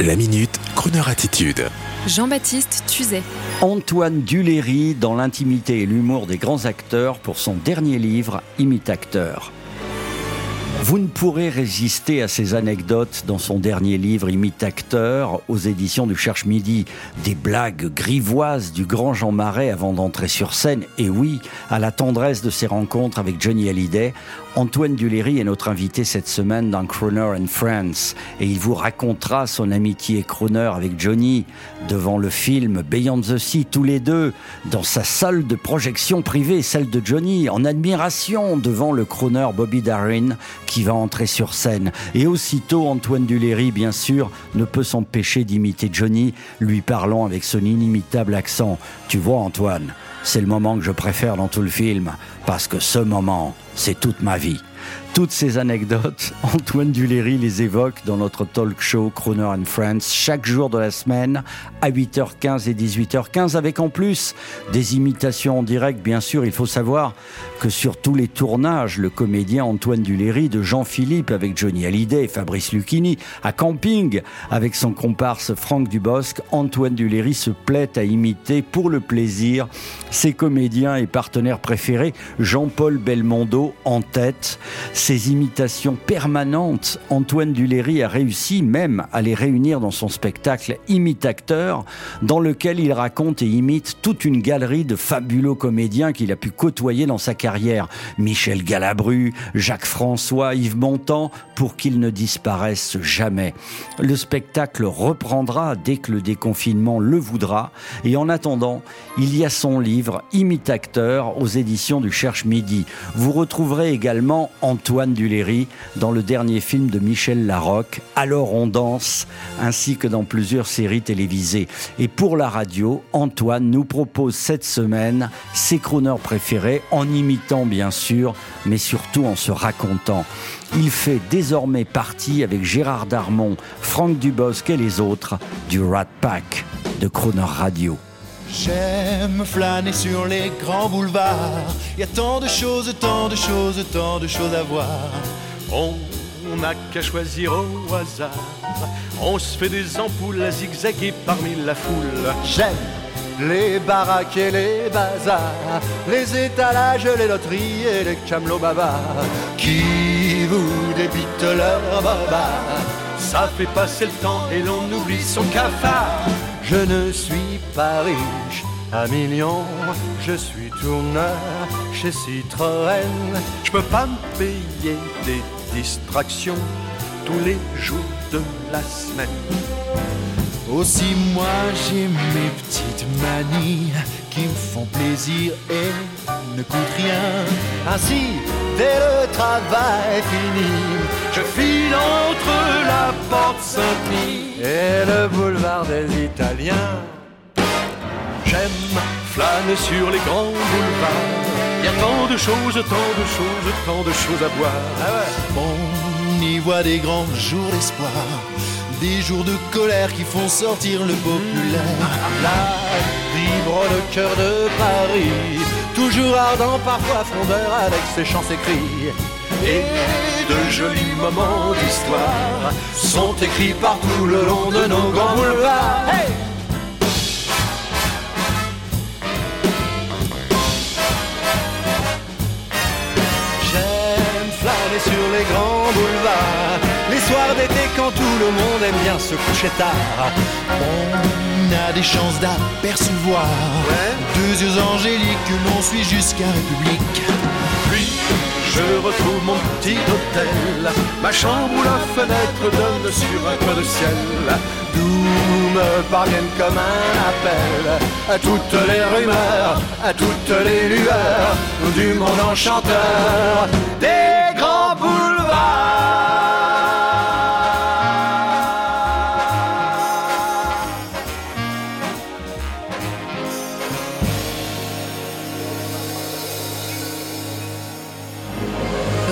La minute, Kroneur attitude. Jean-Baptiste Tuzet. Antoine Duléry dans l'intimité et l'humour des grands acteurs pour son dernier livre, Imitateur. Vous ne pourrez résister à ces anecdotes dans son dernier livre Imitateur aux éditions du Cherche Midi. Des blagues grivoises du grand Jean Marais avant d'entrer sur scène. Et oui, à la tendresse de ses rencontres avec Johnny Hallyday, Antoine Duléry est notre invité cette semaine dans Croner and Friends. Et il vous racontera son amitié Croner avec Johnny devant le film Beyond the Sea, tous les deux, dans sa salle de projection privée, celle de Johnny, en admiration devant le Croner Bobby Darin qui va entrer sur scène. Et aussitôt, Antoine Duléry, bien sûr, ne peut s'empêcher d'imiter Johnny, lui parlant avec son inimitable accent. Tu vois, Antoine, c'est le moment que je préfère dans tout le film, parce que ce moment, c'est toute ma vie. Toutes ces anecdotes, Antoine Duléry les évoque dans notre talk show Croner and Friends chaque jour de la semaine à 8h15 et 18h15 avec en plus des imitations en direct. Bien sûr, il faut savoir que sur tous les tournages, le comédien Antoine Duléry de Jean-Philippe avec Johnny Hallyday et Fabrice Lucchini à Camping avec son comparse Franck Dubosc, Antoine Duléry se plaît à imiter pour le plaisir ses comédiens et partenaires préférés, Jean-Paul Belmondo en tête ces imitations permanentes, Antoine Duléry a réussi même à les réunir dans son spectacle Imitateur, dans lequel il raconte et imite toute une galerie de fabuleux comédiens qu'il a pu côtoyer dans sa carrière. Michel Galabru, Jacques François, Yves Montand, pour qu'ils ne disparaissent jamais. Le spectacle reprendra dès que le déconfinement le voudra, et en attendant, il y a son livre Imitateur aux éditions du Cherche Midi. Vous retrouverez également Antoine Antoine Duléry dans le dernier film de Michel Larocque, Alors on danse, ainsi que dans plusieurs séries télévisées. Et pour la radio, Antoine nous propose cette semaine ses crooners préférés, en imitant bien sûr, mais surtout en se racontant. Il fait désormais partie avec Gérard Darmon, Franck Dubosc et les autres du Rat Pack de Croner Radio. J'aime flâner sur les grands boulevards. Y a tant de choses, tant de choses, tant de choses à voir. On n'a qu'à choisir au hasard. On se fait des ampoules à zigzaguer parmi la foule. J'aime les baraques et les bazars, les étalages, les loteries et les camelots baba qui vous débitent leur baba. Ça fait passer le temps et l'on oublie son cafard. Je ne suis pas riche à millions, je suis tourneur chez Citroën. Je peux pas me payer des distractions tous les jours de la semaine. Aussi moi j'ai mes petites manies qui me font plaisir et ne coûtent rien. Ainsi, dès le travail fini, je file entre la porte Saint-Denis et le J'aime flâner sur les grands boulevards. Il y a tant de choses, tant de choses, tant de choses à voir. Ah On y voit des grands jours d'espoir, des jours de colère qui font sortir le populaire. La vibre le cœur de Paris, toujours ardent, parfois fondeur avec ses chants, ses cris. Et de jolis moments d'histoire sont écrits partout le long de nos grands boulevards. J'aime flâner sur les grands boulevards, les soirs d'été quand tout le monde aime bien se coucher tard. On a des chances d'apercevoir deux yeux angéliques que l'on suit jusqu'à République. Puis je retrouve mon petit hôtel, ma chambre où la fenêtre donne sur un coin de ciel. D'où me parviennent comme un appel à toutes les rumeurs, à toutes les lueurs du monde enchanteur des grands boulevards.